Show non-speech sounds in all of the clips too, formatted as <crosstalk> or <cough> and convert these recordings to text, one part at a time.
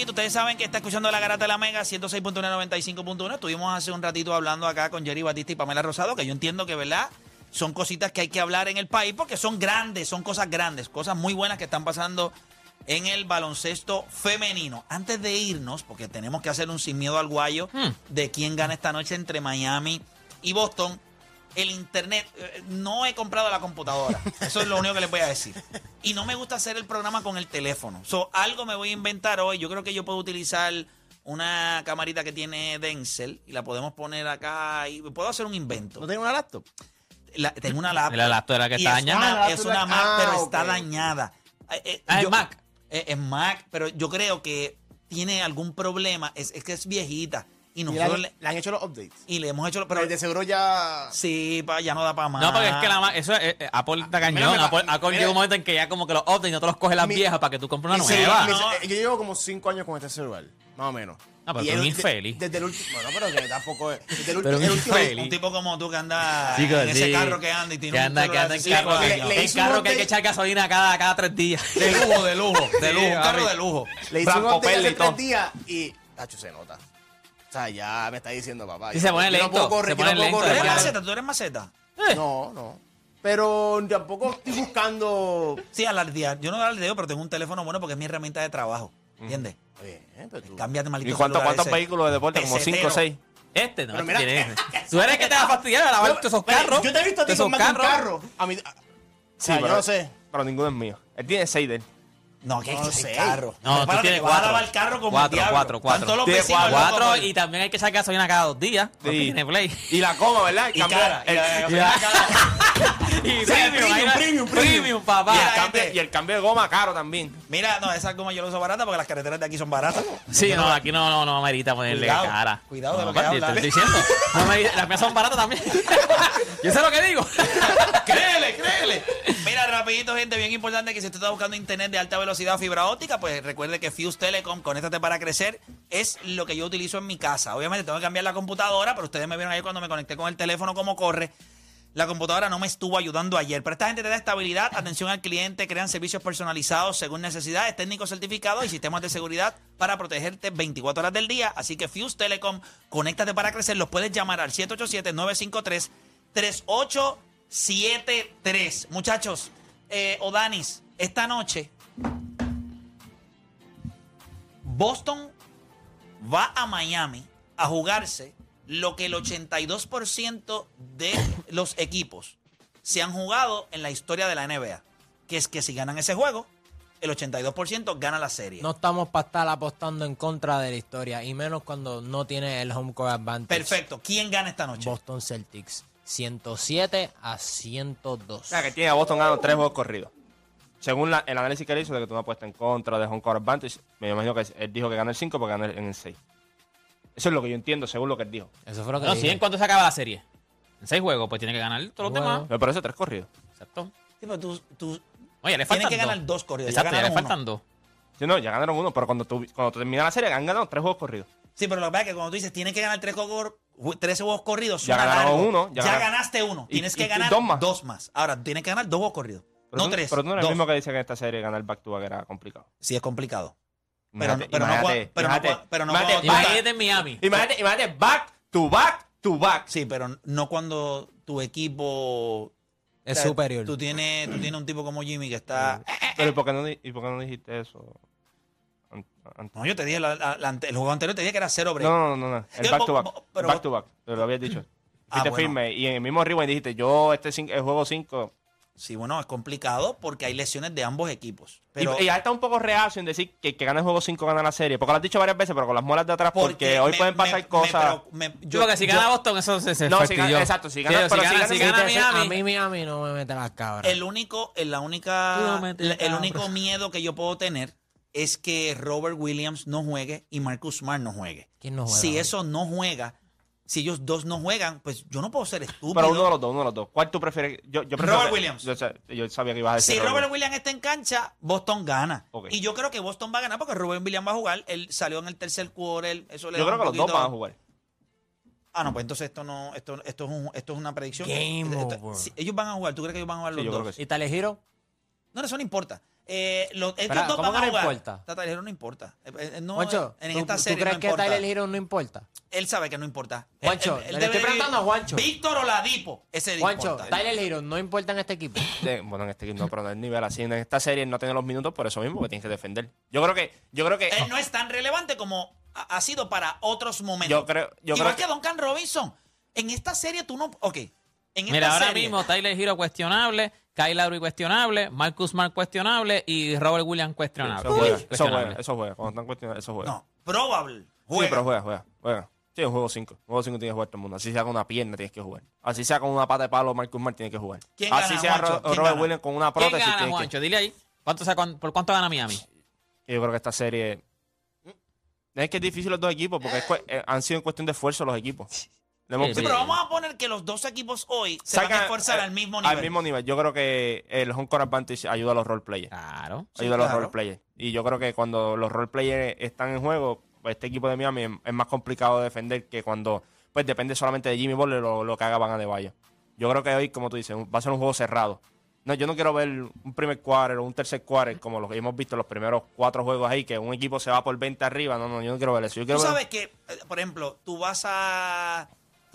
Rapidito. Ustedes saben que está escuchando la garata de la Mega 106.195.1. Estuvimos hace un ratito hablando acá con Jerry Batista y Pamela Rosado, que yo entiendo que, ¿verdad? Son cositas que hay que hablar en el país porque son grandes, son cosas grandes, cosas muy buenas que están pasando en el baloncesto femenino. Antes de irnos, porque tenemos que hacer un sin miedo al guayo de quién gana esta noche entre Miami y Boston, el internet, eh, no he comprado la computadora. Eso es lo único que les voy a decir. Y no me gusta hacer el programa con el teléfono. So, algo me voy a inventar hoy. Yo creo que yo puedo utilizar una camarita que tiene Denzel y la podemos poner acá y puedo hacer un invento. ¿No tiene una laptop? La- tengo una laptop. La laptop era que está es dañada. una- Ah, es una Mac, ah, pero está ok. dañada. Eh, eh, Ah, es yo- Mac. eh, Es Mac, pero yo creo que tiene algún problema. Es, es que es viejita. Y Y le, nosotros han, le, le han hecho los updates. y le hemos hecho... Pero Pero, el de seguro ya... sí, pa, ya no da para más. No, porque es que la ma- eso es, eh, Apple está cañón. Mira, mira, Apple, Apple mira. llega un momento en que ya como que los updates no te los coge las Mi- viejas para que tú compres una nueva. No. Yo llevo como 5 años con este celular, más o menos. Ah, pero Y tú el- infeliz. Desde el último... Bueno, pero que tampoco es... Desde el, Pero el un último... Un tipo como tú que anda en ese sí. carro que anda y tiene que un anda, que celular anda en de carro, le- le un carro que hay que echar gasolina cada, cada tres días. De lujo, de lujo, de Sí, lujo, un carro de lujo. Le hice un update hace tres días y... Tacho, se nota. O sea, ya me está diciendo, papá. Sí, se no- pone yo no lento, puedo correr, se yo pone no puedo lento, ¿Tú correr. eres maceta? ¿Tú eres maceta? No, no. Pero tampoco estoy buscando... Sí, alardear. Yo no alardeo, pero tengo un teléfono bueno porque es mi herramienta de trabajo. ¿Entiendes? Eh, pero tú- Cámbiate maldito ¿Y cuánto- cuántos ese. vehículos de deporte? Como Pesetero. 5 o 6. Este no, Pero este mira, tiene- Tú eres que te va a fastidiar a lavar todos esos carros. Yo te he visto a ti con esos más carro. A mí... O sea, yo pero- no sé. Pero ninguno es mío. Él tiene 6 de él. No, que No es sé. carro. No, tú tienes que vas a cuatro. lavar carro como Cuatro, cuatro, cuatro. Todos los Tiene vecinos cuatro. locos Cuatro y también hay que echar gasolina cada dos días. Porque Sí. tiene play. Y la coma, ¿verdad? Y cara. y la- <laughs> y la- <laughs> Y premium, premium, ahí premium, premium, papá. y el cambio- gente. y el cambio de goma caro también. Mira, no, esa goma yo la uso barata porque las carreteras de aquí son baratas. Sí, no, aquí no, no, no amerita ponerle Cuidado, cara. cuidado de No, lo que hablas. Te estoy diciendo. No las mías son baratas también. <laughs> Yo sé lo que digo. <laughs> créele, créele. Mira, rapidito, gente, bien importante que si usted está buscando internet de alta velocidad fibra óptica, pues recuerde que Fuse Telecom, Conéctate para crecer, es lo que yo utilizo en mi casa. Obviamente tengo que cambiar la computadora, pero ustedes me vieron ayer cuando me conecté con el teléfono cómo corre. La computadora no me estuvo ayudando ayer, pero esta gente te da estabilidad, atención al cliente, crean servicios personalizados según necesidades, técnicos certificados y sistemas de seguridad para protegerte 24 horas del día. Así que Fuse Telecom, conéctate para crecer, los puedes llamar al 787-953-3873. Muchachos, eh, Odanis, esta noche Boston va a Miami a jugarse lo que el 82% de los equipos se han jugado en la historia de la NBA. Que es que si ganan ese juego, el 82% gana la serie. No estamos para estar apostando en contra de la historia, y menos cuando no tiene el home court advantage. Perfecto. ¿Quién gana esta noche? Boston Celtics, 107 a 102. O sea, que tiene a Boston ganando 3 juegos corridos. Según la- el análisis que él hizo de que tú no apuestas en contra de Home Court Advantage, me imagino que él dijo que gana el 5 porque gana en el 6. Eso es lo que yo entiendo, según lo que él dijo. Eso fue lo que No, dije. si en cuánto se acaba la serie. En seis juegos, pues tiene que ganar todos los demás. Por eso 3 corridos. Exacto. Sí, pero tú, tú Oye, tienes le faltan que ganar dos. dos corridos. Exacto, ya le ganaron uno. faltan dos. Sí, no, ya ganaron uno, pero cuando, tú, cuando termina la serie han ganado 3 juegos corridos. Sí, pero lo que pasa es que cuando tú dices tienes que ganar tres juegos, tres juegos corridos, Ya suena ganaron largo. uno, Ya, ganaste uno. Y- Tienes y- que y ganar dos más. Ahora, tienes que ganar dos juegos corridos. Pero no tú, tres. Pero tú no eres dos. el mismo que dice que en esta serie ganar back to back era complicado. Sí, es complicado. Pero, Imagínate- pero no, cua- pero no, cua- pero no imagínate cuando- back- Imagínate en Miami. Imagínate, imagínate back to back to back. Sí, pero no cuando tu equipo Es o sea, superior. Tú tienes, tú tienes un tipo como Jimmy que está. Pero ¿y por qué no, di- y por qué no dijiste eso? No, yo te dije, la- la- la ante- el juego anterior te dije que era cero break. No, no, no, no. El back to back. pero back to back. Te lo habías dicho. <clears throat> Ah, bueno. firme. Y en el mismo rewind dijiste, yo este el juego 5. Sí, bueno, es complicado porque hay lesiones de ambos equipos. Pero y, y ya está un poco reacio en decir que, que gana el juego 5 gana la serie. Porque lo has dicho varias veces, pero con las molas de atrás, porque, hoy me- pueden pasar me- cosas. me Yo, que si yo- gana Boston, eso se, se No, si gana- exacto, si gana- Sí, pero si si gana, gana- si gana Miami. a mí Miami no me mete las cabras. El único, el- la única, no el único miedo que yo puedo tener es que Robert Williams no juegue y Marcus Smart no juegue. ¿Quién no juega Si hoy? eso no juega, Si ellos dos no juegan, pues yo no puedo ser estúpido. Pero uno de los dos, uno de los dos. ¿Cuál tú prefieres? Yo, yo prefiero Robert que- Williams. Yo, sa- yo sabía que ibas a decir Si Robert Williams está en cancha, Boston gana. Ok. Y yo creo que Boston va a ganar porque Robert Williams va a jugar. Él salió en el tercer quarter. Eso le Yo creo que los dos van a jugar. Ah, no, pues entonces esto no, esto, esto es un- esto es una predicción. Game Esto- over. sí, ellos van a jugar. ¿Tú crees que ellos van a jugar Sí, los yo dos? creo que sí. ¿Y? No, eso no importa. Eh, los, ellos Espera, dos ¿cómo van a que no jugar. importa? Tata Hero no importa. Eh, eh, no, Juancho, en ¿tú, esta tú serie crees no que importa. Tyler Hero no importa? Él sabe que no importa. Juancho, Él- él- él le estoy preguntando a Juancho. Víctor Oladipo. Ese le Juancho, importa. Tyler Hero no importa en este equipo. De- bueno, en este equipo no, pero no es nivel así. En esta serie no tiene los minutos por eso mismo que tienes que defender. Yo creo que, yo creo que. Él no es tan relevante como ha ha sido para otros momentos. Yo creo- yo Igual creo que Duncan Robinson. En esta serie tú no. Ok. En esta Mira, ahora serie- mismo Tyler Hero cuestionable, Kyle Lowry cuestionable, Marcus Smart cuestionable y Robert Williams cuestionable. Eso juega, eso juega, eso juega. Cuando están cuestionados, eso juega. No, probable. Sí, Juega. pero juega, juega, juega. Sí, un juego 5. Un juego 5 tienes que jugar todo el mundo. Así sea con una pierna, tienes que jugar. Así sea con una pata de palo, Marcus Smart tiene que jugar. ¿Quién Así gana, sea Juancho? ¿Quién Robert gana? Williams con una ¿Quién prótesis. gana, tienes que- Juancho? Dile ahí. ¿Cuánto saca- ¿Por cuánto gana Miami? Yo creo que esta serie. Es que es difícil los dos equipos porque es eh, han sido en cuestión de esfuerzo los equipos. Le hemos Sí, pero vamos a poner que los dos equipos hoy se van a esforzar eh, al mismo nivel. Al mismo nivel. Yo creo que el home court advantage ayuda a los role players. Claro. Sí, ayuda a los claro. role players. Y yo creo que cuando los role players están en juego, pues, este equipo de Miami es, más complicado de defender que cuando pues depende solamente de Jimmy Butler lo, lo que haga Van Adebayo. Yo creo que hoy, como tú dices, va a ser un juego cerrado. No, yo no quiero ver un primer quarter o un tercer quarter como lo que hemos visto en los primeros cuatro juegos ahí, que un equipo se va por 20 arriba. No, no, yo no quiero ver eso. Yo Tú quiero ver- sabes que, eh, por ejemplo, tú vas a,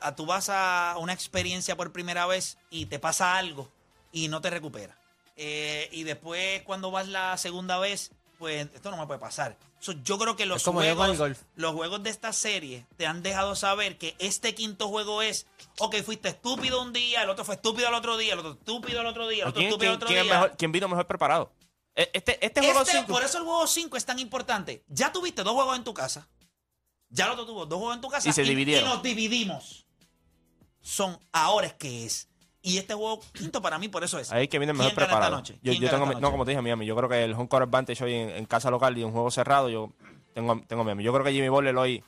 a- tú vas a una experiencia por primera vez y te pasa algo y no te recuperas. Eh, y después cuando vas la segunda vez, pues esto no me puede pasar. So, yo creo que los juegos, los juegos de esta serie te han dejado saber que este quinto juego es, ok, fuiste estúpido un día, el otro fue estúpido el otro día, el otro estúpido el otro día, el otro ¿Quién, estúpido el otro quién día. mejor- quién vino mejor preparado? E- Este, este juego Este- por eso el juego 5 es tan importante. Ya tuviste dos juegos en tu casa. Ya el otro tuvo dos juegos en tu casa. Y se dividieron. Y nos dividimos. Son ahora es que es. Y este juego quinto para mí por eso es. Ahí es que viene mejor ¿Quién gana esta preparado. noche? Yo, ¿Quién yo tengo, esta no, noche? como te dije, Miami. Yo creo que el home court advantage hoy en, en casa local y un juego cerrado, yo tengo, tengo Miami. Yo creo que Jimmy Butler hoy.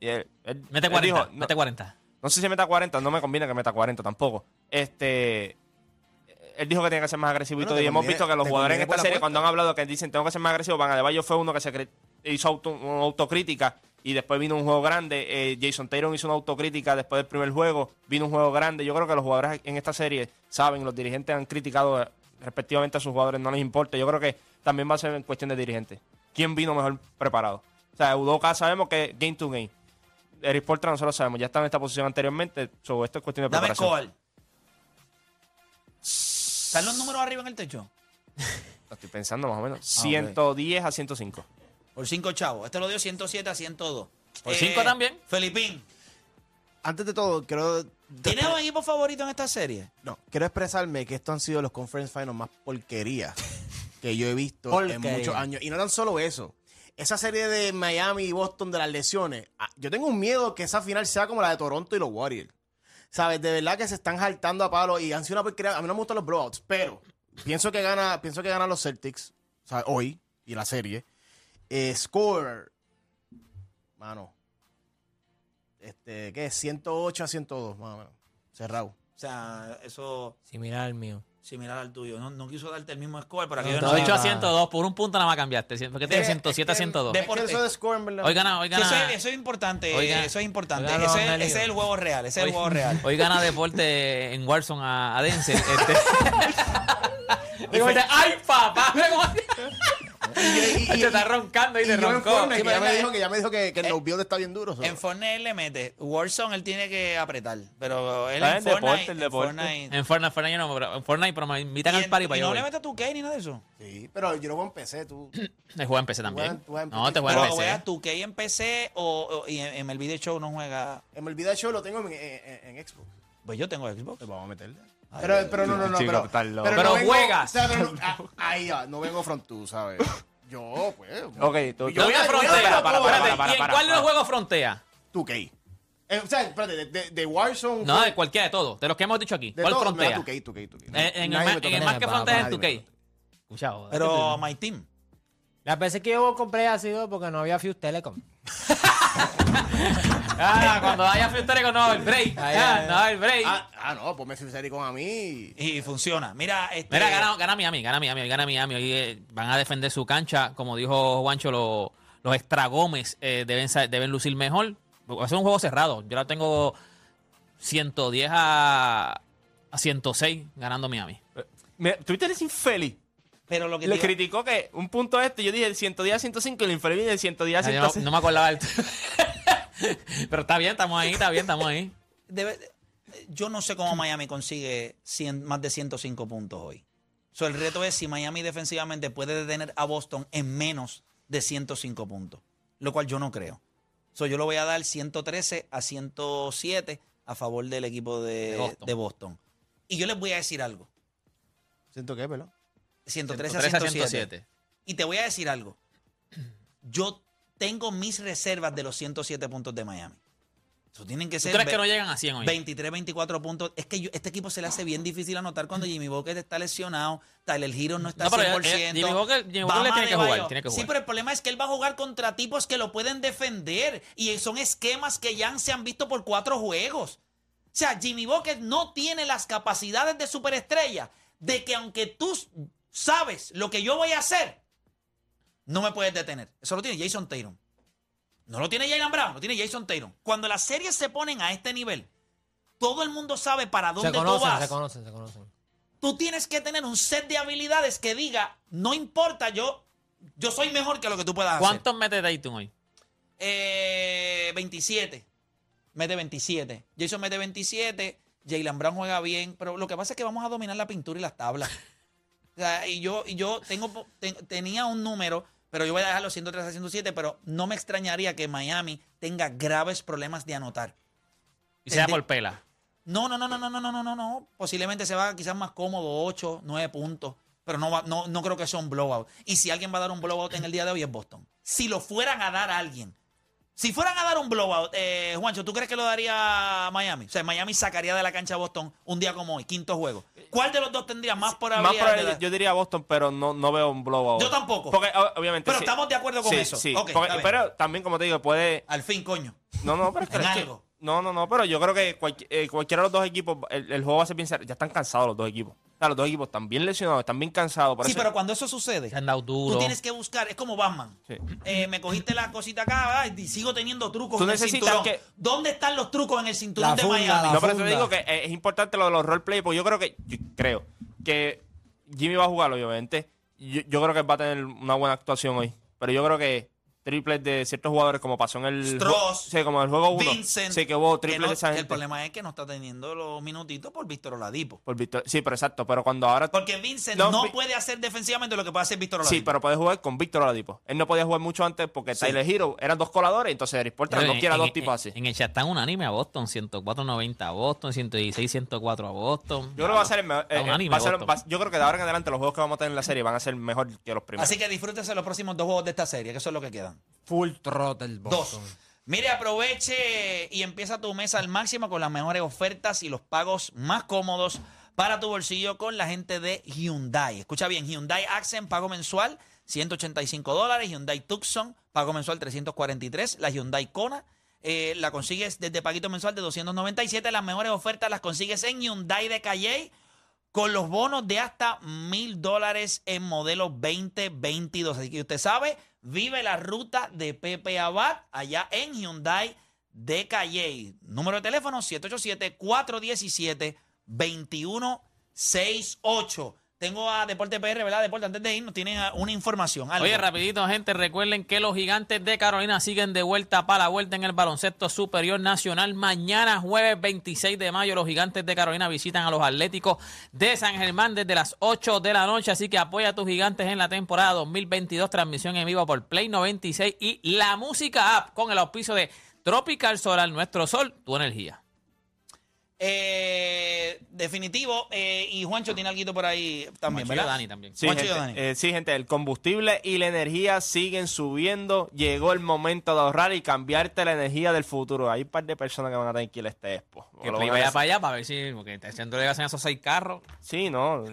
y él- él- Mete él 40. dijo, no, mete 40. no sé si meta 40, no me conviene que meta 40 tampoco. Este. Él dijo que tenía que ser más agresivo y Bueno, todo. Y hemos visto que los jugadores en esta serie, cuando han hablado que dicen tengo que ser más agresivo, Van Adebayo fue uno que se hizo auto- una autocrítica y después vino un juego grande. Eh, Jason Taylor hizo una autocrítica después del primer juego. Vino un juego grande. Yo creo que los jugadores en esta serie saben, los dirigentes han criticado eh, respectivamente a sus jugadores, no les importa. Yo creo que también va a ser en cuestión de dirigentes. ¿Quién vino mejor preparado? O sea, Udoka sabemos que game to game. Eric Portra nosotros sabemos, ya está en esta posición anteriormente. So, esto es cuestión de Dame preparación. call. ¿Están los números arriba en el techo? <laughs> Lo estoy pensando más o Ah, menos. 110 a 105. Por cinco chavos. Este lo dio 107 a 102. ¿Por cinco también? Felipín. Antes de todo, quiero. ¿Tienes un equipo favorito en esta serie? No, quiero expresarme que estos han sido los conference finals más porquería <laughs> que yo he visto Porquería. en muchos años. Y no tan solo eso. Esa serie de Miami y Boston de las lesiones, ah, yo tengo un miedo que esa final sea como la de Toronto y los Warriors. ¿Sabes? De verdad que se están saltando a palo y han sido una porquería. A mí no me gustan los blowouts, pero pienso que gana, pienso que ganan los Celtics, ¿sabes? Hoy y la serie. Eh, score, mano. Este, ¿qué es? 108 a 102, más o menos. Cerrado. O sea, eso Similar al mío. similar al tuyo. No, no quiso darte el mismo score para que No, yo no, a no. 102. Por un punto nada más cambiaste. ¿Por qué tienes Es que- 107 a es que- 102? de- Es que Deporte. eso de score, en verdad. Hoy gana, hoy Sí, eso, gana, es, eso es importante. Oiga. eso es importante. Oiga, Ese, ese es el juego real. Ese es el hoy- juego real. <laughs> hoy gana deporte en Warzone a, a Denzel. Este. <laughs> Digo, este, ¡Ay, papá! <laughs> Y- y- Te está roncando y y te en roncó. Fortnite, Sí, que ya me dijo que ya me dijo que, que el no build está bien duro. En Fortnite él le mete. Warzone él tiene que apretar. Pero él Ah, en el deporte, Fortnite. el en deporte. Fortnite- En Fortnite, Fortnite, yo no, pero, en Fortnite, pero me invitan y al en- party y para yo no voy. le metes tu K ni nada de eso. Sí, pero yo lo juego en PC, tú. Me juega en PC también. No, en te juega en Pero PC. juegas tu K en PC o, o- y en, en el video show no juega. En el video show lo tengo en, en- en Xbox. Pues yo tengo Xbox. Pues vamos a meterle. Pero, pero no, no, no. Chico, pero, juegas. o sea, pero no- ah, ahí ya, no vengo front tú, ¿sabes? Yo, pues. Ok, tú- Yo voy ¿Dónde a- frontea? voy a- Espérate, para, para, espérate, para, ¿y en para, cuál de los juegos frontea? 2K. Eh, o sea, espérate, de, de, de Warzone. No, de cualquiera de todos. De los que hemos dicho aquí. de ¿Cuál todo, frontea? mira, 2K, 2K, 2K. En, en el, en el más que frontea es me el toca. 2K. Escucha, joder. Pero My Team. Las veces que yo compré ha sido porque no había Fuse Telecom. <laughs> <laughs> Ah, cuando haya free con no va a haber break. Ay, Ah, no va a haber break. Ah, ah, no, ponme Free con a mí. Y funciona. Mira, este, Mira, gana, gana Miami, gana Miami, gana Miami. Hoy eh, van a defender su cancha. Como dijo Juancho, lo- los extra Gómez eh, deben, deben lucir mejor. Va a ser un juego cerrado. Yo la tengo 110 a, a 106 ganando Miami. Mira, Twitter es infeliz. Pero lo que Le criticó que un punto este, yo dije el 110 a 105 y el infeliz viene el 110 a Ay, no, 105. no me acordaba del... <laughs> Pero está bien, estamos ahí, está bien, estamos ahí. debe- yo no sé cómo Miami consigue 100 más de 105 puntos hoy. So, el reto es si Miami defensivamente puede detener a Boston en menos de 105 puntos, lo cual yo no creo. So, yo lo voy a dar 113 a 107 a favor del equipo de, De Boston. de Boston. Y yo les voy a decir algo. Siento que, ¿verdad? 113 a 113 a 107. 107. Y te voy a decir algo. Yo tengo mis reservas de los 107 puntos de Miami. Eso tienen que ¿Tú ser crees ve- que no llegan a 100 hoy? 23, 24 puntos. Es que yo- este equipo se le hace bien difícil anotar cuando Jimmy Booker está lesionado, Tyler Hero no está No, pero, 100%. eh, Jimmy Booker- Jimmy Booker Bama le tiene que jugar, tiene que Sí, jugar. pero el problema es que él va a jugar contra tipos que lo pueden defender y son esquemas que ya se han visto por cuatro juegos. O sea, Jimmy Booker no tiene las capacidades de superestrella de que aunque tú sabes lo que yo voy a hacer, no me puedes detener. Eso lo tiene Jason Tatum. No lo tiene Jalen Brown, lo tiene Jason Tatum. Cuando las series se ponen a este nivel, todo el mundo sabe para dónde Se tú vas. se conocen, se conocen. Tú tienes que tener un set de habilidades que diga, no importa, yo, yo soy mejor que lo que tú puedas hacer. ¿Cuántos mete Dayton hoy? Eh, 27. Mete 27. Jason mete 27. Jalen Brown juega bien. Pero lo que pasa es que vamos a dominar la pintura y las tablas. <laughs> Sea, y yo, y yo tengo, ten- tenía un número, pero yo voy a dejarlo 103 a 107, pero no me extrañaría que Miami tenga graves problemas de anotar. Y sea por pela. No, no, no, no, no, no, no, no, no, no. Posiblemente se va quizás más cómodo, 8, 9 puntos. Pero no, va, no, no creo que sea un blowout. Y si alguien va a dar un blowout en el día de hoy es Boston. Si lo fueran a dar a alguien. Si fueran a dar un blowout, eh, Juancho, ¿tú crees que lo daría Miami? O sea, Miami sacaría de la cancha a Boston un día como hoy, quinto juego. ¿Cuál de los dos tendría más Más probabilidad? de dar- yo diría Boston, pero no, no veo un blowout. Yo tampoco. Porque obviamente. Pero sí. estamos de acuerdo con Sí, eso. Sí, Ok, porque- pero también, como te digo, puede. Al fin, coño. No, no, pero es que, En algo. No, no, no, pero yo creo que eh, cualquiera de los dos equipos, el, el juego va a ser bien Ya están cansados los dos equipos. O sea, los dos equipos están bien lesionados, están bien cansados. Sí, eso- pero cuando eso sucede, Se han dado duro. tú tienes que buscar, es como Batman. Sí. Eh, me cogiste la cosita acá ay, y sigo teniendo trucos Tú en el necesitas cinturón. que- ¿Dónde están los trucos en el cinturón La de funda, Miami? No, pero te digo que eh, es importante lo de los roleplay, porque yo creo que, yo creo que Jimmy va a jugar, obviamente. Yo, yo creo que va a tener una buena actuación hoy. Pero yo creo que triples de ciertos jugadores, como pasó en el. Stross, sí, como en el juego 1. Vincent. Sí, que hubo que triples no- de esa gente. el problema es que no está teniendo los minutitos por Víctor Oladipo. Por Víctor- Sí, pero exacto. Pero cuando ahora. Porque Vincent No, puede hacer defensivamente lo que puede hacer Víctor Oladipo. Sí, pero puede jugar con Víctor Oladipo. Él no podía jugar mucho antes porque Sí. Tyler Hero eran dos coladores, entonces Eric Porter no quiere dos tipos así. En, el chat están unánime a Boston. 104-90 a Boston. 116-104 a Boston. Yo creo que va a ser el eh, eh, unánime, va a ser- Boston. va- yo creo que de ahora en adelante los juegos que vamos a tener en la serie van a ser mejor que los primeros. Así que disfrútense los próximos dos juegos de esta serie, que eso es lo que Full throttle Boston. Dos. Mire, aproveche y empieza tu mes al máximo con las mejores ofertas y los pagos más cómodos para tu bolsillo con la gente de Hyundai. Escucha bien, Hyundai Accent, pago mensual 185 dólares, Hyundai Tucson, pago mensual 343, la Hyundai Kona. eh, la consigues desde paguito mensual de 297. Las mejores ofertas las consigues en Hyundai de Calle con los bonos de hasta mil dólares en modelo 2022. Así que usted sabe, vive la ruta de Pepe Abad allá en Hyundai de Calle. Número de teléfono 787-417-2168. Tengo a Deporte PR, ¿verdad? Deporte, antes de irnos, tienen una información. Oye, rapidito, gente, recuerden que los gigantes de Carolina siguen de vuelta para la vuelta en el baloncesto superior nacional. Mañana, jueves 26 de mayo, los gigantes de Carolina visitan a los Atléticos de San Germán desde las 8 de la noche. Así que apoya a tus gigantes en la temporada 2022. Transmisión en vivo por Play 96 y la música app con el auspicio de Tropical Solar, nuestro sol, tu energía. Eh, definitivo. eh, y Juancho tiene algo por ahí también, Juancho y ¿verdad? Dani también. Sí Juancho y gente, Dani. eh, sí, gente, el combustible y la energía siguen subiendo. Llegó el momento de ahorrar y cambiarte la energía del futuro. Hay un par de personas que van a tener que ir a este expo. Que vaya para allá para ver si, porque está haciendo le hacen esos seis carros. Sí, no.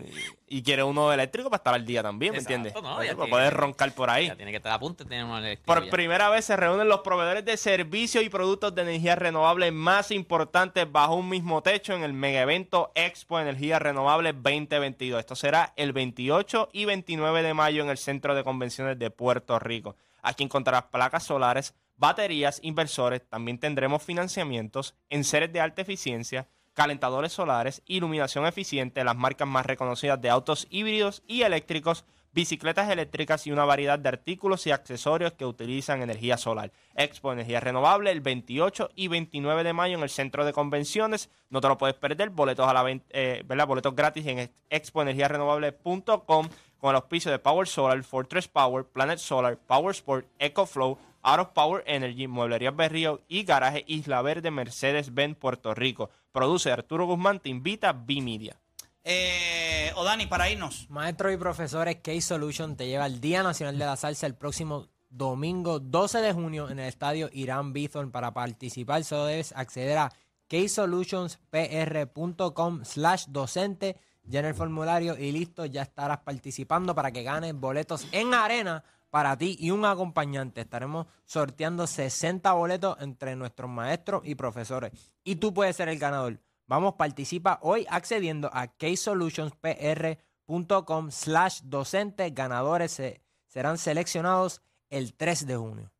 Y quiere uno eléctrico para estar al día también, ¿me entiendes? no, para tiene- poder roncar por ahí. Ya tiene que estar a punto de tener Por ya. primera vez se reúnen los proveedores de servicios y productos de energía renovable más importantes bajo un mismo techo en el mega evento Expo Energía Renovable 2022. Esto será el 28 y 29 de mayo en el Centro de Convenciones de Puerto Rico. Aquí encontrarás placas solares, baterías, inversores. También tendremos financiamientos, enseres de alta eficiencia, calentadores solares, iluminación eficiente, las marcas más reconocidas de autos híbridos y eléctricos, bicicletas eléctricas y una variedad de artículos y accesorios que utilizan energía solar. Expo Energía Renovable el 28 y 29 de mayo en el Centro de Convenciones. No te lo puedes perder. Boletos a la eh, ¿verdad? Boletos gratis en expoenergiarenovable.com con el auspicio de Power Solar, Fortress Power, Planet Solar, Power Sport, EcoFlow, Out of Power Energy, Mueblerías Berrío y Garaje Isla Verde Mercedes-Benz Puerto Rico. Produce Arturo Guzmán, te invita B-Media. Eh, o Dani, para irnos. Maestros y profesores, Case Solution te lleva al Día Nacional de la Salsa el próximo domingo 12 de junio en el estadio Irán Bithorn. Para participar solo debes acceder a casesolutionsPR.com slash docente, llena el formulario y listo, ya estarás participando para que ganes boletos en arena para ti y un acompañante. Estaremos sorteando 60 boletos entre nuestros maestros y profesores y tú puedes ser el ganador. Vamos, participa hoy accediendo a casesolutionsPR.com slash docente. Ganadores se- serán seleccionados el 3 de junio.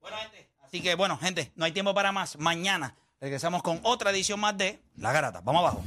Bueno, gente. Así que, bueno, gente, no hay tiempo para más. Mañana regresamos con otra edición más de La Garata. Vamos abajo.